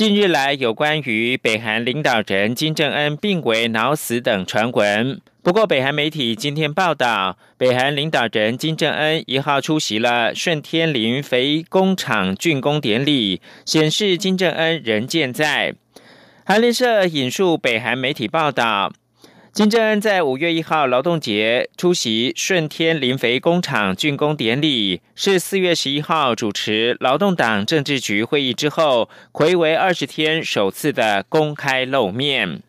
近日来，有关于北韩领导人金正恩病危脑死等传闻。不过，北韩媒体今天报道，北韩领导人金正恩一号出席了顺天林肥工厂竣工典礼，显示金正恩人健在。韩联社引述北韩媒体报道。金正恩在五月一号劳动节出席顺天磷肥工厂竣工典礼，是四月十一号主持劳动党政治局会议之后，魁为二十天首次的公开露面。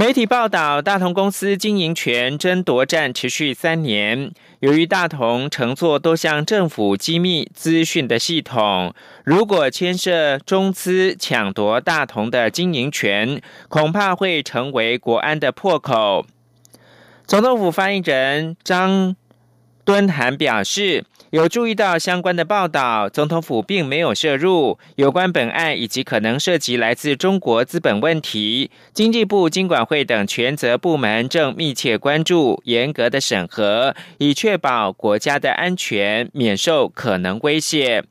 媒体报道，大同公司经营权争夺战持续三年。由于大同乘坐多项政府机密资讯的系统，如果牵涉中资抢夺大同的经营权，恐怕会成为国安的破口。总统府发言人张敦涵表示。有注意到相关的报道，总统府并没有涉入有关本案以及可能涉及来自中国资本问题。经济部、经管会等权责部门正密切关注，严格的审核，以确保国家的安全免受可能威胁。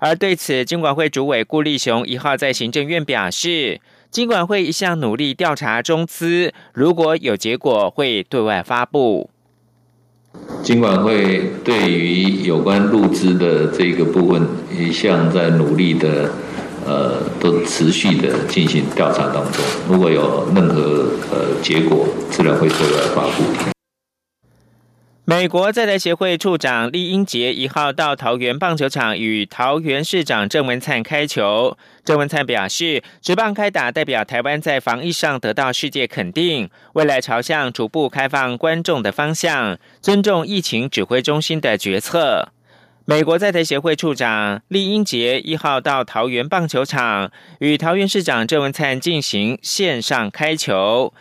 而对此，经管会主委顾立雄一号在行政院表示，经管会一向努力调查中资，如果有结果会对外发布。尽管会对于有关入资的这个部分，一向在努力的，呃，都持续的进行调查当中。如果有任何呃结果，自然会对外发布。美国在台协会处长厉英杰一号到桃园棒球场与桃园市长郑文灿开球。郑文灿表示，职棒开打代表台湾在防疫上得到世界肯定，未来朝向逐步开放观众的方向，尊重疫情指挥中心的决策。美国在台协会处长厉英杰一号到桃园棒球场与桃园市长郑文灿进行线上开球。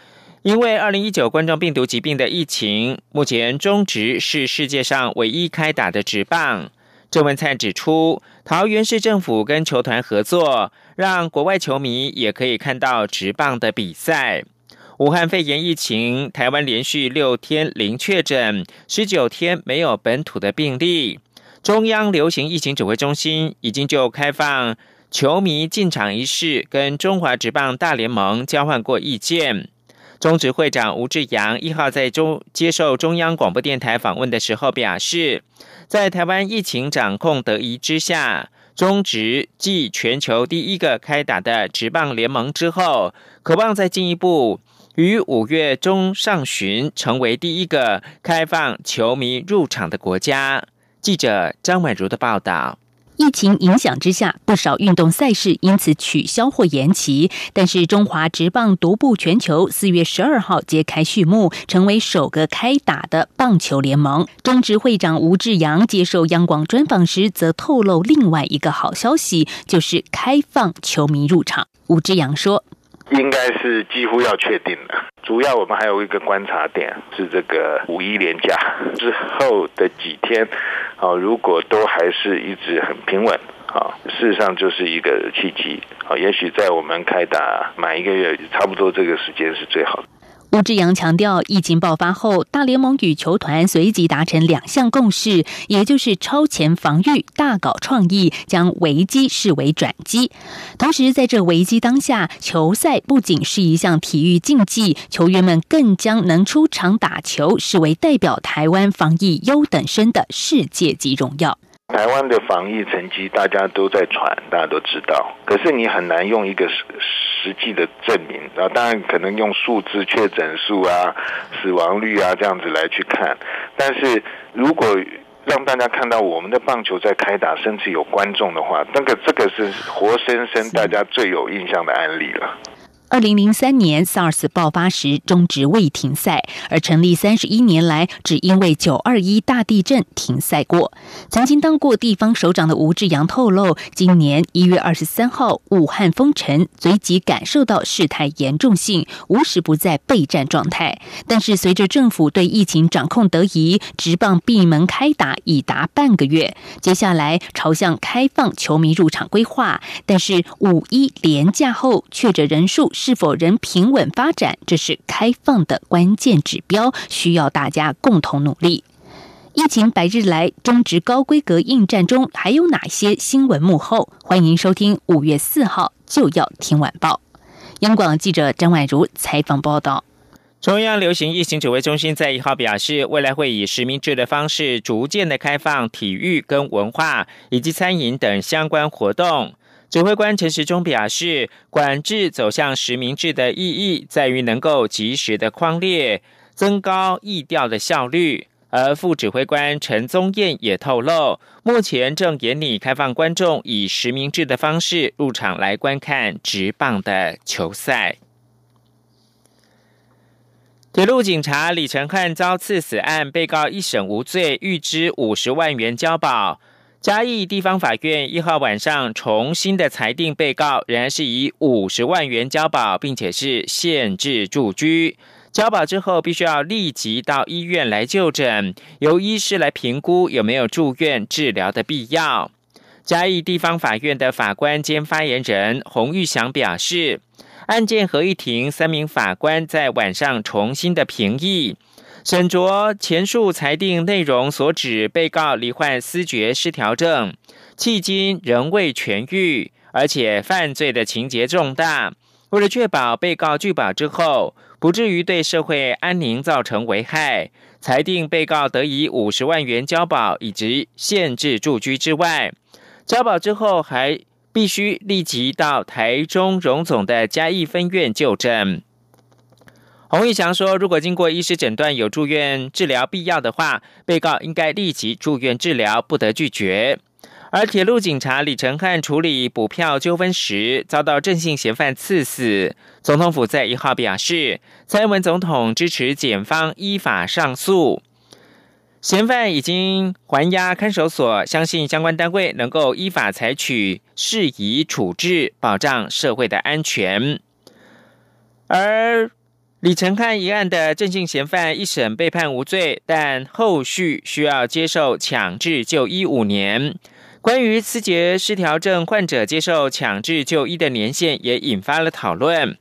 因为二零一九冠状病毒疾病的疫情，目前中职是世界上唯一开打的职棒。郑文灿指出，桃园市政府跟球团合作，让国外球迷也可以看到职棒的比赛。武汉肺炎疫情，台湾连续六天零确诊，十九天没有本土的病例。中央流行疫情指挥中心已经就开放球迷进场一事，跟中华职棒大联盟交换过意见。中执会长吴志阳一号在中接受中央广播电台访问的时候表示，在台湾疫情掌控得宜之下，中职继全球第一个开打的职棒联盟之后，渴望再进一步于五月中上旬成为第一个开放球迷入场的国家。记者张婉如的报道。疫情影响之下，不少运动赛事因此取消或延期。但是中华职棒独步全球，四月十二号揭开序幕，成为首个开打的棒球联盟。中职会长吴志阳接受央广专访时，则透露另外一个好消息，就是开放球迷入场。吴志阳说：“应该是几乎要确定了。主要我们还有一个观察点是这个五一连假之后的几天。”好，如果都还是一直很平稳，啊，事实上就是一个契机。啊，也许在我们开打满一个月，差不多这个时间是最好的。吴志阳强调，疫情爆发后，大联盟与球团随即达成两项共识，也就是超前防御、大搞创意，将危机视为转机。同时，在这危机当下，球赛不仅是一项体育竞技，球员们更将能出场打球视为代表台湾防疫优等生的世界级荣耀。台湾的防疫成绩大家都在传，大家都知道。可是你很难用一个实实际的证明，然后当然可能用数字确诊数啊、死亡率啊这样子来去看。但是如果让大家看到我们的棒球在开打，甚至有观众的话，那个这个是活生生大家最有印象的案例了。二零零三年 SARS 爆发时中止未停赛，而成立三十一年来只因为九二一大地震停赛过。曾经当过地方首长的吴志阳透露，今年一月二十三号武汉封城，随即感受到事态严重性，无时不在备战状态。但是随着政府对疫情掌控得宜，直棒闭门开打已达半个月，接下来朝向开放球迷入场规划。但是五一连假后确诊人数。是否仍平稳发展，这是开放的关键指标，需要大家共同努力。疫情百日来，中职高规格应战中，还有哪些新闻幕后？欢迎收听五月四号就要听晚报。央广记者张婉如采访报道。中央流行疫情指挥中心在一号表示，未来会以实名制的方式，逐渐的开放体育跟文化以及餐饮等相关活动。指挥官陈时中表示，管制走向实名制的意义在于能够及时的框列，增高疫调的效率。而副指挥官陈宗彦也透露，目前正严拟开放观众以实名制的方式入场来观看直棒的球赛。铁路警察李承汉遭刺死案，被告一审无罪，预支五十万元交保。嘉义地方法院一号晚上重新的裁定，被告仍然是以五十万元交保，并且是限制住居。交保之后，必须要立即到医院来就诊，由医师来评估有没有住院治疗的必要。嘉义地方法院的法官兼发言人洪玉祥表示，案件合议庭三名法官在晚上重新的评议。沈卓前述裁定内容所指，被告罹患思觉失调症，迄今仍未痊愈，而且犯罪的情节重大。为了确保被告拒保之后不至于对社会安宁造成危害，裁定被告得以五十万元交保以及限制住居之外，交保之后还必须立即到台中荣总的嘉义分院就诊。洪玉祥说：“如果经过医师诊断有住院治疗必要的话，被告应该立即住院治疗，不得拒绝。”而铁路警察李承汉处理补票纠纷时遭到郑姓嫌犯刺死，总统府在一号表示，蔡英文总统支持检方依法上诉，嫌犯已经还押看守所，相信相关单位能够依法采取适宜处置，保障社会的安全。而李承汉一案的郑姓嫌犯一审被判无罪，但后续需要接受强制就医五年。关于思觉失调症患者接受强制就医的年限，也引发了讨论。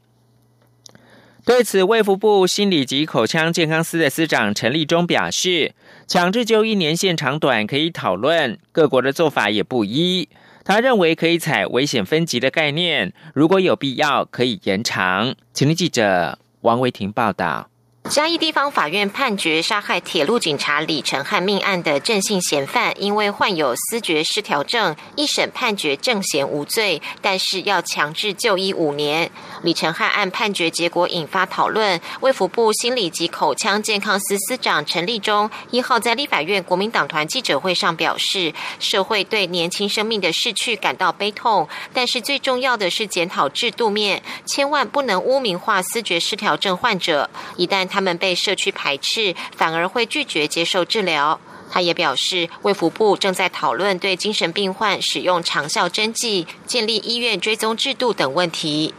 对此，卫福部心理及口腔健康司的司长陈立忠表示，强制就医年限长短可以讨论，各国的做法也不一。他认为可以采危险分级的概念，如果有必要，可以延长。请听记者。王维婷报道。嘉义地方法院判决杀害铁路警察李承汉命案的郑姓嫌犯，因为患有思觉失调症，一审判决郑嫌无罪，但是要强制就医五年。李承汉案判决结果引发讨论。卫福部心理及口腔健康司司长陈立忠一号在立法院国民党团记者会上表示，社会对年轻生命的逝去感到悲痛，但是最重要的是检讨制度面，千万不能污名化思觉失调症患者，一旦。他们被社区排斥，反而会拒绝接受治疗。他也表示，卫福部正在讨论对精神病患使用长效针剂、建立医院追踪制度等问题。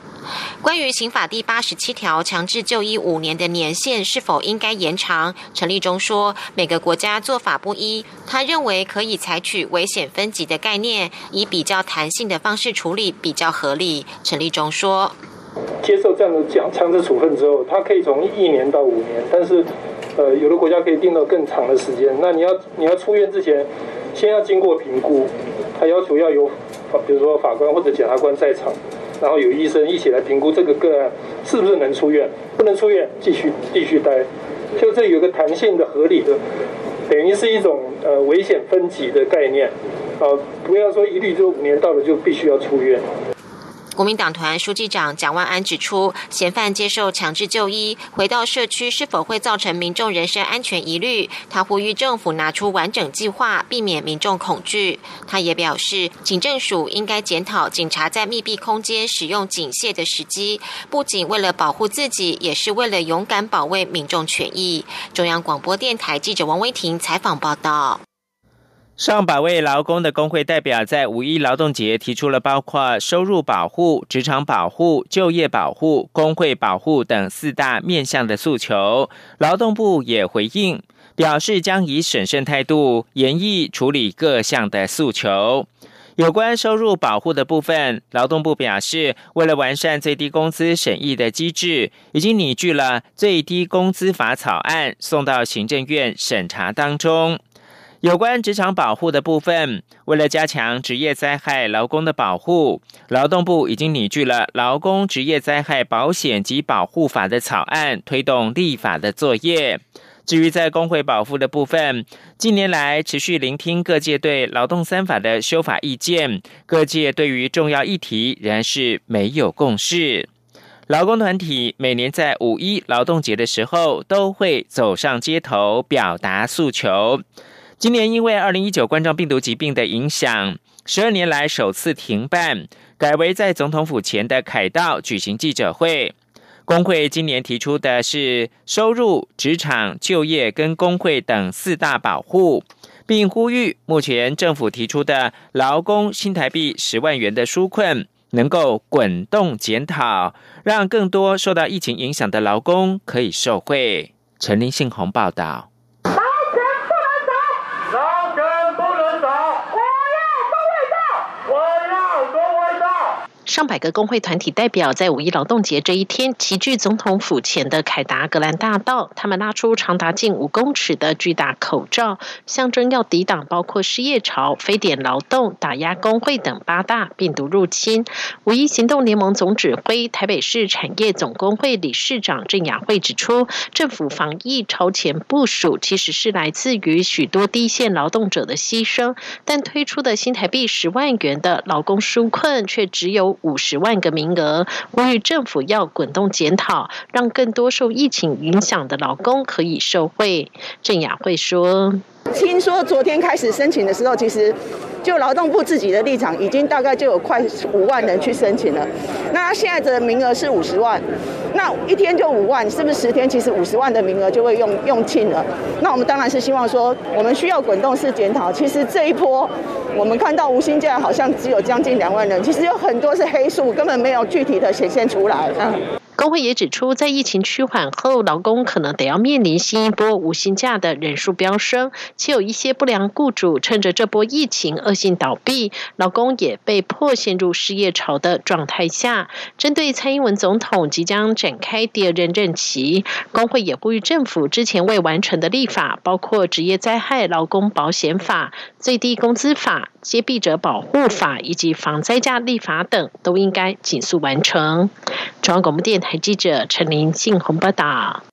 关于刑法第八十七条强制就医五年的年限是否应该延长，陈立忠说，每个国家做法不一，他认为可以采取危险分级的概念，以比较弹性的方式处理比较合理。陈立忠说。接受这样的强强制处分之后，他可以从一年到五年，但是，呃，有的国家可以定到更长的时间。那你要你要出院之前，先要经过评估，他要求要有，比如说法官或者检察官在场，然后有医生一起来评估这个个案是不是能出院，不能出院继续继续待，就这有个弹性的、合理的，等于是一种呃危险分级的概念，啊，不要说一律就五年到了就必须要出院。国民党团书记长蒋万安指出，嫌犯接受强制就医，回到社区是否会造成民众人身安全疑虑？他呼吁政府拿出完整计划，避免民众恐惧。他也表示，警政署应该检讨警察在密闭空间使用警械的时机，不仅为了保护自己，也是为了勇敢保卫民众权益。中央广播电台记者王威婷采访报道。上百位劳工的工会代表在五一劳动节提出了包括收入保护、职场保护、就业保护、工会保护等四大面向的诉求。劳动部也回应，表示将以审慎态度严议处理各项的诉求。有关收入保护的部分，劳动部表示，为了完善最低工资审议的机制，已经拟具了最低工资法草案，送到行政院审查当中。有关职场保护的部分，为了加强职业灾害劳工的保护，劳动部已经拟具了《劳工职业灾害保险及保护法》的草案，推动立法的作业。至于在工会保护的部分，近年来持续聆听各界对劳动三法的修法意见，各界对于重要议题仍然是没有共识。劳工团体每年在五一劳动节的时候，都会走上街头表达诉求。今年因为二零一九冠状病毒疾病的影响，十二年来首次停办，改为在总统府前的凯道举行记者会。工会今年提出的是收入、职场、就业跟工会等四大保护，并呼吁目前政府提出的劳工新台币十万元的纾困能够滚动检讨，让更多受到疫情影响的劳工可以受惠。陈林信宏报道。上百个工会团体代表在五一劳动节这一天齐聚总统府前的凯达格兰大道，他们拉出长达近五公尺的巨大口罩，象征要抵挡包括失业潮、非典劳动、打压工会等八大病毒入侵。五一行动联盟总指挥、台北市产业总工会理事长郑雅慧指出，政府防疫超前部署，其实是来自于许多低线劳动者的牺牲，但推出的新台币十万元的劳工纾困却只有。五十万个名额，呼吁政府要滚动检讨，让更多受疫情影响的劳工可以受惠。郑雅慧说：“听说昨天开始申请的时候，其实就劳动部自己的立场，已经大概就有快五万人去申请了。那现在的名额是五十万，那一天就五万，是不是十天？其实五十万的名额就会用用尽了。那我们当然是希望说，我们需要滚动式检讨。其实这一波。”我们看到无薪假好像只有将近两万人，其实有很多是黑数，根本没有具体的显现出来。工会也指出，在疫情趋缓后，劳工可能得要面临新一波无薪假的人数飙升，且有一些不良雇主趁着这波疫情恶性倒闭，劳工也被迫陷入失业潮的状态下。针对蔡英文总统即将展开第二任任期，工会也呼吁政府之前未完成的立法，包括职业灾害劳工保险法、最低工资法、接弊者保护法以及防灾假立法等，都应该紧速完成。中央广播电台。台记者陈林信鸿报道：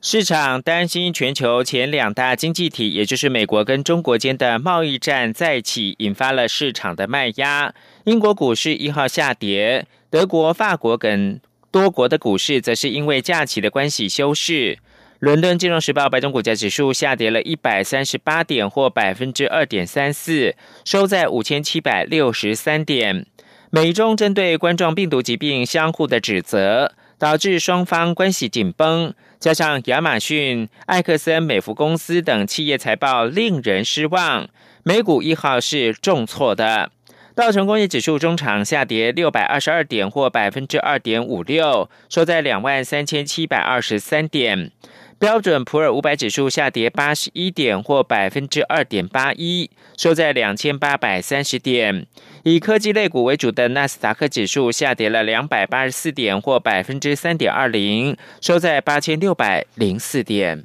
市场担心全球前两大经济体，也就是美国跟中国间的贸易战再起，引发了市场的卖压。英国股市一号下跌，德国、法国等多国的股市则是因为假期的关系休市。伦敦金融时报白种股价指数下跌了一百三十八点，或百分之二点三四，收在五千七百六十三点。美中针对冠状病毒疾病相互的指责，导致双方关系紧绷。加上亚马逊、艾克森美孚公司等企业财报令人失望，美股一号是重挫的。道琼工业指数中场下跌六百二十二点，或百分之二点五六，收在两万三千七百二十三点。标准普尔五百指数下跌八十一点，或百分之二点八一，收在两千八百三十点。以科技类股为主的纳斯达克指数下跌了两百八十四点，或百分之三点二零，收在八千六百零四点。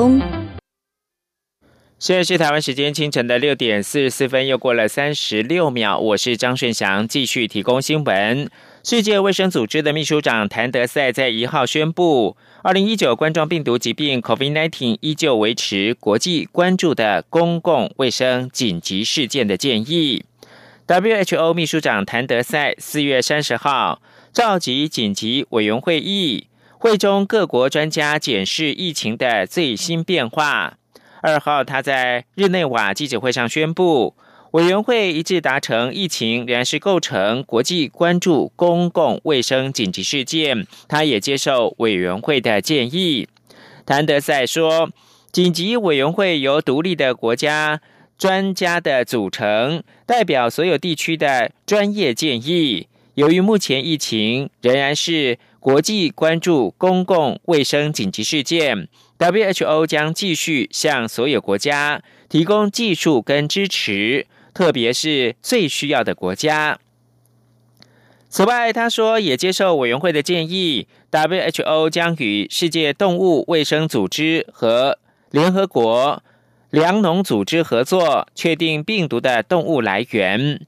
现在是台湾时间清晨的六点四十四分，又过了三十六秒。我是张顺祥，继续提供新闻。世界卫生组织的秘书长谭德赛在一号宣布，二零一九冠状病毒疾病 （COVID-19） 依旧维持国际关注的公共卫生紧急事件的建议。WHO 秘书长谭德赛四月三十号召集紧急委员会议，会中各国专家检视疫情的最新变化。二号，他在日内瓦记者会上宣布，委员会一致达成，疫情仍然是构成国际关注公共卫生紧急事件。他也接受委员会的建议。谭德赛说，紧急委员会由独立的国家专家的组成，代表所有地区的专业建议。由于目前疫情仍然是国际关注公共卫生紧急事件。WHO 将继续向所有国家提供技术跟支持，特别是最需要的国家。此外，他说也接受委员会的建议，WHO 将与世界动物卫生组织和联合国粮农组织合作，确定病毒的动物来源。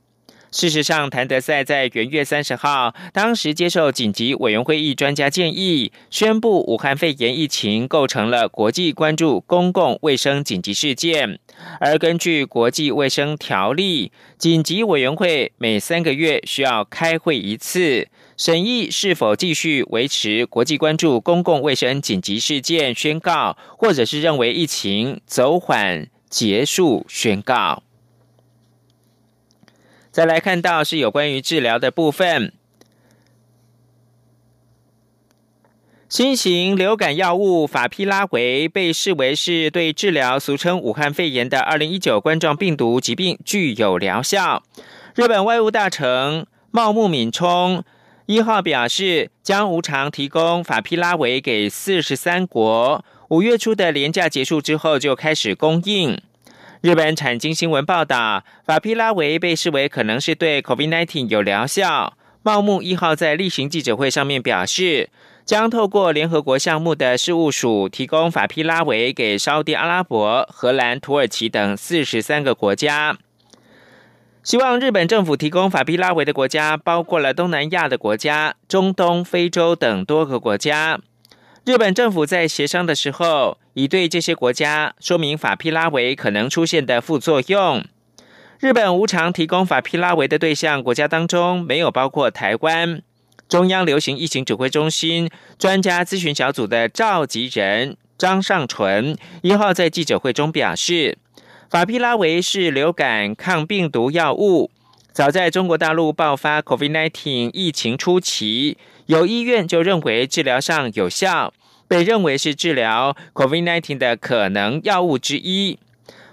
事实上，谭德赛在元月三十号当时接受紧急委员会议专家建议，宣布武汉肺炎疫情构成了国际关注公共卫生紧急事件。而根据国际卫生条例，紧急委员会每三个月需要开会一次，审议是否继续维持国际关注公共卫生紧急事件宣告，或者是认为疫情走缓结束宣告。再来看到是有关于治疗的部分，新型流感药物法匹拉韦被视为是对治疗俗称武汉肺炎的二零一九冠状病毒疾病具有疗效。日本外务大臣茂木敏充一号表示，将无偿提供法匹拉韦给四十三国，五月初的廉价结束之后就开始供应。日本产经新闻报道，法匹拉韦被视为可能是对 COVID-19 有疗效。茂木一号在例行记者会上面表示，将透过联合国项目的事务署提供法匹拉韦给沙地阿拉伯、荷兰、土耳其等四十三个国家。希望日本政府提供法匹拉韦的国家包括了东南亚的国家、中东、非洲等多个国家。日本政府在协商的时候，已对这些国家说明法匹拉韦可能出现的副作用。日本无偿提供法匹拉韦的对象国家当中，没有包括台湾。中央流行疫情指挥中心专家咨询小组的召集人张尚淳一号在记者会中表示，法匹拉韦是流感抗病毒药物，早在中国大陆爆发 COVID-19 疫情初期。有医院就认为治疗上有效，被认为是治疗 COVID-19 的可能药物之一。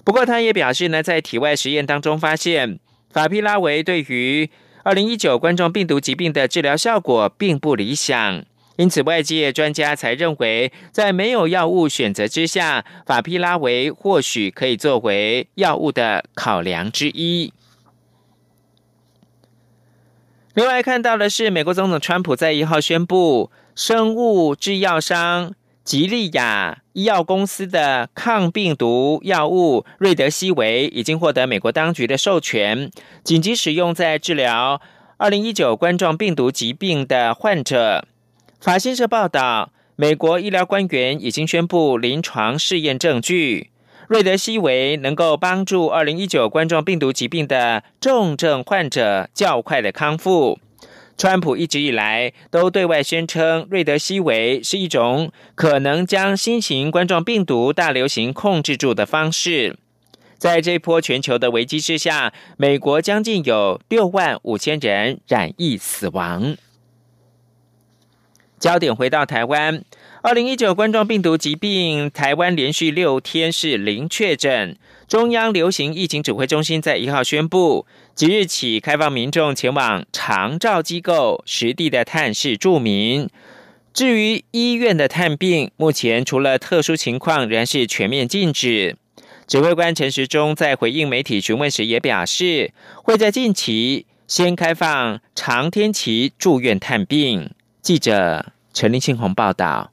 不过，他也表示呢，在体外实验当中发现，法匹拉韦对于2019冠状病毒疾病的治疗效果并不理想。因此，外界专家才认为，在没有药物选择之下，法匹拉韦或许可以作为药物的考量之一。另外看到的是，美国总统川普在一号宣布，生物制药商吉利亚医药公司的抗病毒药物瑞德西韦已经获得美国当局的授权，紧急使用在治疗二零一九冠状病毒疾病的患者。法新社报道，美国医疗官员已经宣布临床试验证据。瑞德西韦能够帮助二零一九冠状病毒疾病的重症患者较快的康复。川普一直以来都对外宣称，瑞德西韦是一种可能将新型冠状病毒大流行控制住的方式。在这波全球的危机之下，美国将近有六万五千人染疫死亡。焦点回到台湾。二零一九冠状病毒疾病，台湾连续六天是零确诊。中央流行疫情指挥中心在一号宣布，即日起开放民众前往长照机构实地的探视住民。至于医院的探病，目前除了特殊情况，仍是全面禁止。指挥官陈时中在回应媒体询问时也表示，会在近期先开放长天期住院探病。记者陈林庆宏报道。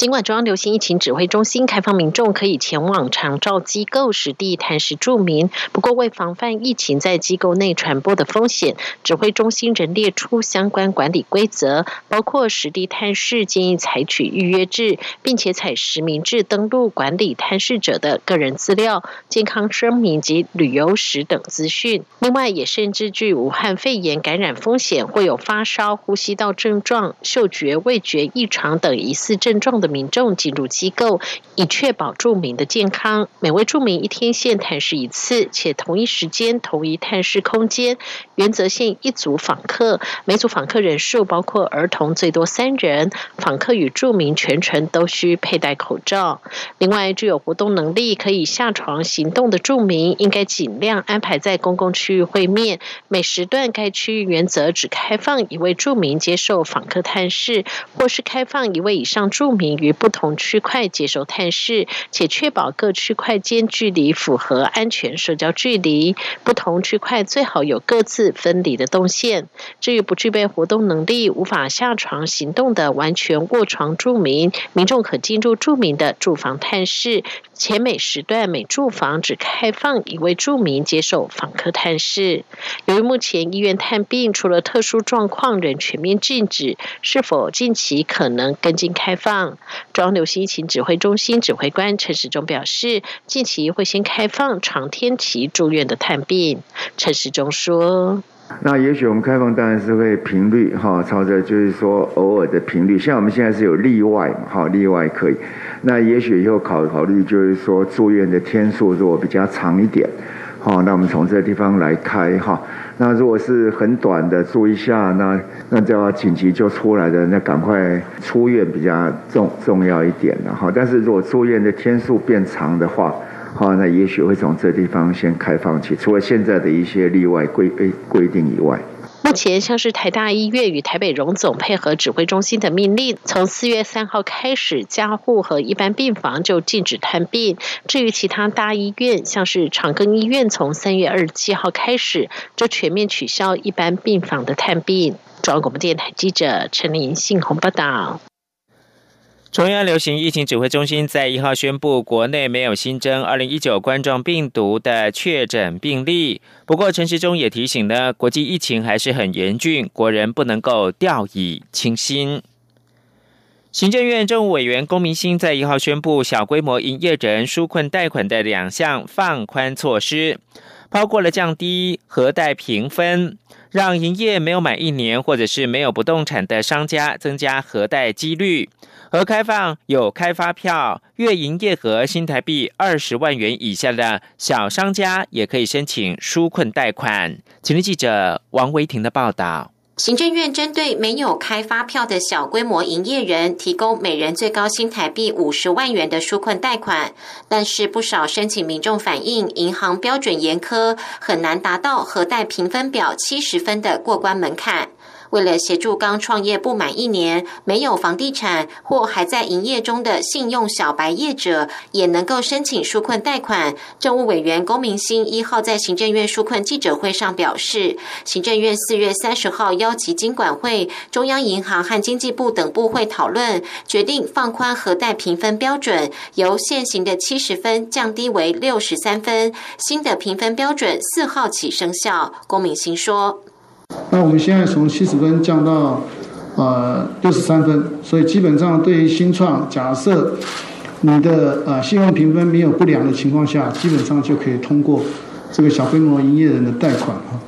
尽管中央流行疫情指挥中心开放民众可以前往长照机构实地探视住民，不过为防范疫情在机构内传播的风险，指挥中心仍列出相关管理规则，包括实地探视建议采取预约制，并且采实名制登录管理探视者的个人资料、健康声明及旅游史等资讯。另外，也甚至具武汉肺炎感染风险，或有发烧、呼吸道症状、嗅觉、味觉异常等疑似症状的。民众进入机构，以确保住民的健康。每位住民一天限探视一次，且同一时间、同一探视空间，原则限一组访客，每组访客人数包括儿童最多三人。访客与住民全程都需佩戴口罩。另外，具有活动能力可以下床行动的住民，应该尽量安排在公共区域会面。每时段该区域原则只开放一位住民接受访客探视，或是开放一位以上住民。于不同区块接受探视，且确保各区块间距离符合安全社交距离。不同区块最好有各自分离的动线。至于不具备活动能力、无法下床行动的完全卧床住民，民众可进入住民的住房探视，且每时段每住房只开放一位住民接受访客探视。由于目前医院探病除了特殊状况仍全面禁止，是否近期可能跟进开放？中央流行疫情指挥中心指挥官陈时中表示，近期会先开放长天期住院的探病。陈时中说：“那也许我们开放当然是会频率哈，朝着就是说偶尔的频率，像我们现在是有例外，哈，例外可以。那也许以后考考虑就是说住院的天数如果比较长一点，好，那我们从这个地方来开哈。”那如果是很短的住一下，那那就要紧急就出来的，那赶快出院比较重重要一点了哈。但是如果住院的天数变长的话，好，那也许会从这地方先开放起，除了现在的一些例外规规定以外。目前，像是台大医院与台北荣总配合指挥中心的命令，从四月三号开始，加护和一般病房就禁止探病。至于其他大医院，像是长庚医院，从三月二十七号开始就全面取消一般病房的探病。中央广播电台记者陈琳信鸿报道。中央流行疫情指挥中心在一号宣布，国内没有新增二零一九冠状病毒的确诊病例。不过，陈时中也提醒呢，国际疫情还是很严峻，国人不能够掉以轻心。行政院政务委员龚明鑫在一号宣布，小规模营业人纾困贷款的两项放宽措施，包括了降低核贷评分，让营业没有满一年或者是没有不动产的商家增加核贷几率。核开放有开发票、月营业额新台币二十万元以下的小商家，也可以申请纾困贷款。请听记者王维婷的报道。行政院针对没有开发票的小规模营业人，提供每人最高新台币五十万元的纾困贷款，但是不少申请民众反映，银行标准严苛，很难达到核贷评分表七十分的过关门槛。为了协助刚创业不满一年、没有房地产或还在营业中的信用小白业者，也能够申请纾困贷款，政务委员龚明鑫一号在行政院纾困记者会上表示，行政院四月三十号邀集经管会、中央银行和经济部等部会讨论，决定放宽核贷评分标准，由现行的七十分降低为六十三分，新的评分标准四号起生效。龚明鑫说。那我们现在从七十分降到呃六十三分，所以基本上对于新创，假设你的呃信用评分没有不良的情况下，基本上就可以通过这个小规模营业人的贷款哈。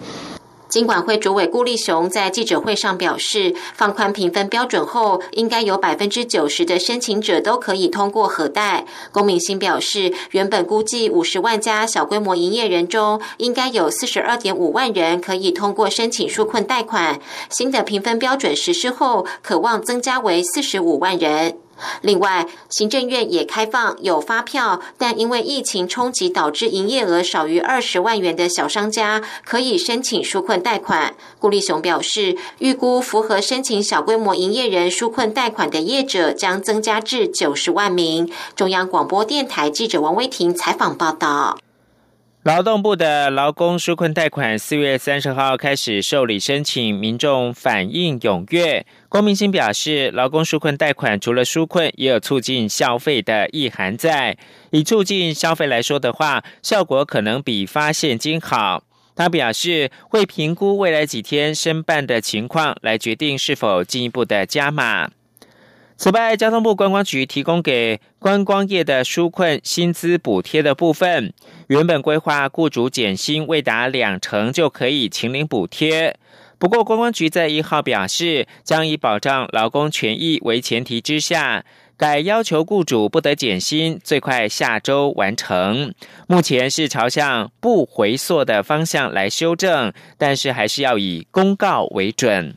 金管会主委顾立雄在记者会上表示，放宽评分标准后，应该有百分之九十的申请者都可以通过核贷。龚明鑫表示，原本估计五十万家小规模营业人中，应该有四十二点五万人可以通过申请纾困贷款。新的评分标准实施后，可望增加为四十五万人。另外，行政院也开放有发票，但因为疫情冲击导致营业额少于二十万元的小商家，可以申请纾困贷款。顾立雄表示，预估符合申请小规模营业人纾困贷款的业者将增加至九十万名。中央广播电台记者王威婷采访报道。劳动部的劳工纾困贷款四月三十号开始受理申请，民众反应踊跃。郭明星表示，劳工纾困贷款除了纾困，也有促进消费的意涵在。以促进消费来说的话，效果可能比发现金好。他表示，会评估未来几天申办的情况，来决定是否进一步的加码。此外，交通部观光局提供给观光业的纾困薪资补贴的部分，原本规划雇主减薪未达两成就可以请领补贴。不过，观光局在一号表示，将以保障劳工权益为前提之下，改要求雇主不得减薪，最快下周完成。目前是朝向不回缩的方向来修正，但是还是要以公告为准。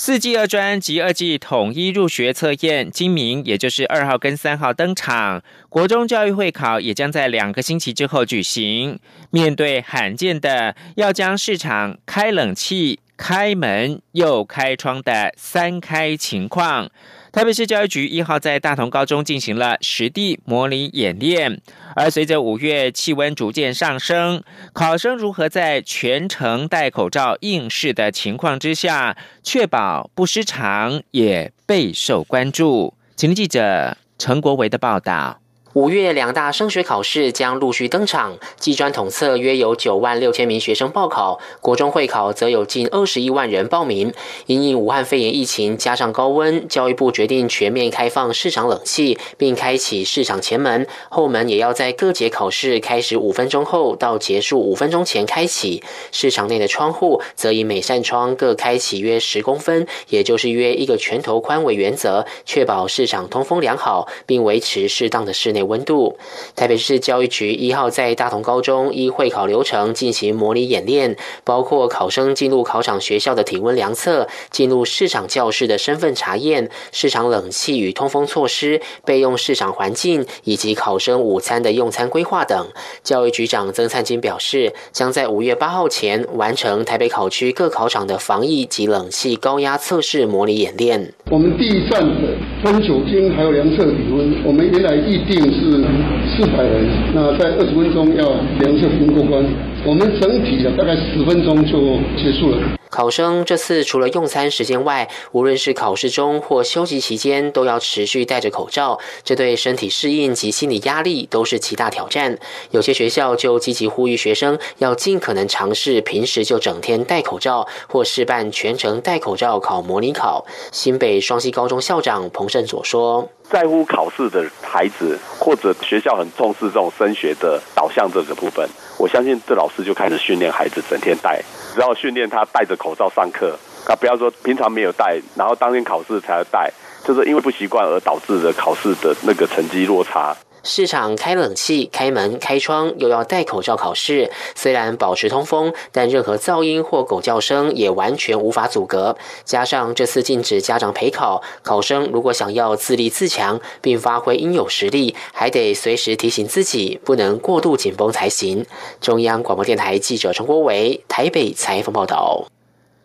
四季二专及二季统一入学测验今明，也就是二号跟三号登场。国中教育会考也将在两个星期之后举行。面对罕见的要将市场开冷气、开门又开窗的三开情况。台北市教育局一号在大同高中进行了实地模拟演练，而随着五月气温逐渐上升，考生如何在全程戴口罩应试的情况之下，确保不失常，也备受关注。请记者陈国维的报道。五月两大升学考试将陆续登场，技专统测约有九万六千名学生报考，国中会考则有近二十一万人报名。因应武汉肺炎疫情加上高温，教育部决定全面开放市场冷气，并开启市场前门，后门也要在各节考试开始五分钟后到结束五分钟前开启。市场内的窗户则以每扇窗各开启约十公分，也就是约一个拳头宽为原则，确保市场通风良好，并维持适当的室内。温度，台北市教育局一号在大同高中依会考流程进行模拟演练，包括考生进入考场学校的体温量测、进入市场教室的身份查验、市场冷气与通风措施、备用市场环境以及考生午餐的用餐规划等。教育局长曾灿金表示，将在五月八号前完成台北考区各考场的防疫及冷气高压测试模拟演练。我们第一站的分酒精还有量测体温，我们原来预定。是四百人，那在二十分钟要量测通过关。我们整体的大概十分钟就结束了。考生这次除了用餐时间外，无论是考试中或休息期间，都要持续戴着口罩，这对身体适应及心理压力都是极大挑战。有些学校就积极呼吁学生要尽可能尝试平时就整天戴口罩，或试办全程戴口罩考模拟考。新北双溪高中校长彭胜佐说。在乎考试的孩子，或者学校很重视这种升学的导向这个部分，我相信这老师就开始训练孩子整天戴，只要训练他戴着口罩上课，啊，不要说平常没有戴，然后当天考试才戴，就是因为不习惯而导致的考试的那个成绩落差。市场开冷气、开门、开窗，又要戴口罩考试。虽然保持通风，但任何噪音或狗叫声也完全无法阻隔。加上这次禁止家长陪考，考生如果想要自立自强并发挥应有实力，还得随时提醒自己不能过度紧绷才行。中央广播电台记者陈国伟台北采访报道。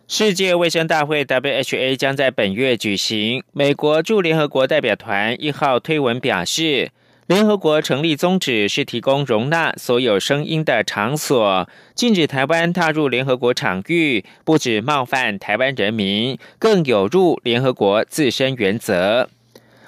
世界卫生大会 （WHA） 将在本月举行。美国驻联合国代表团一号推文表示。联合国成立宗旨是提供容纳所有声音的场所，禁止台湾踏入联合国场域，不止冒犯台湾人民，更有入联合国自身原则。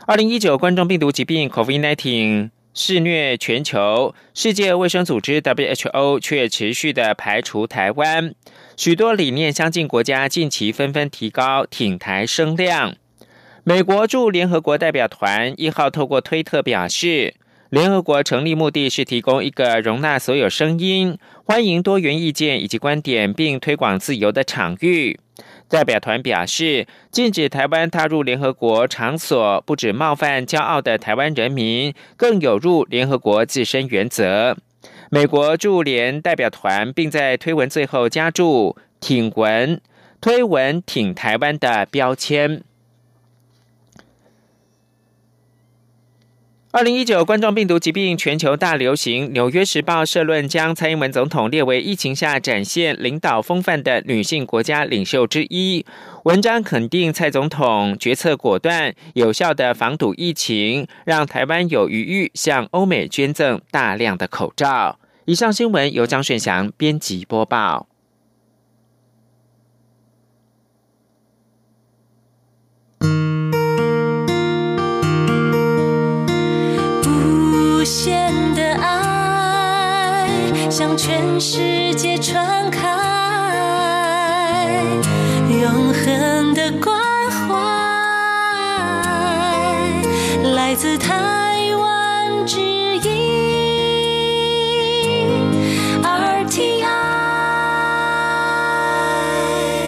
二零一九冠状病毒疾病 （COVID-19） 肆虐全球，世界卫生组织 （WHO） 却持续的排除台湾，许多理念相近国家近期纷纷提高挺台声量。美国驻联合国代表团一号透过推特表示，联合国成立目的是提供一个容纳所有声音、欢迎多元意见以及观点，并推广自由的场域。代表团表示，禁止台湾踏入联合国场所，不止冒犯骄傲的台湾人民，更有入联合国自身原则。美国驻联代表团并在推文最后加注“挺文”，推文挺台湾的标签。二零一九冠状病毒疾病全球大流行，《纽约时报》社论将蔡英文总统列为疫情下展现领导风范的女性国家领袖之一。文章肯定蔡总统决策果断，有效的防堵疫情，让台湾有余裕向欧美捐赠大量的口罩。以上新闻由张顺祥编辑播报。限的爱向全世界传开，永恒的关怀来自他。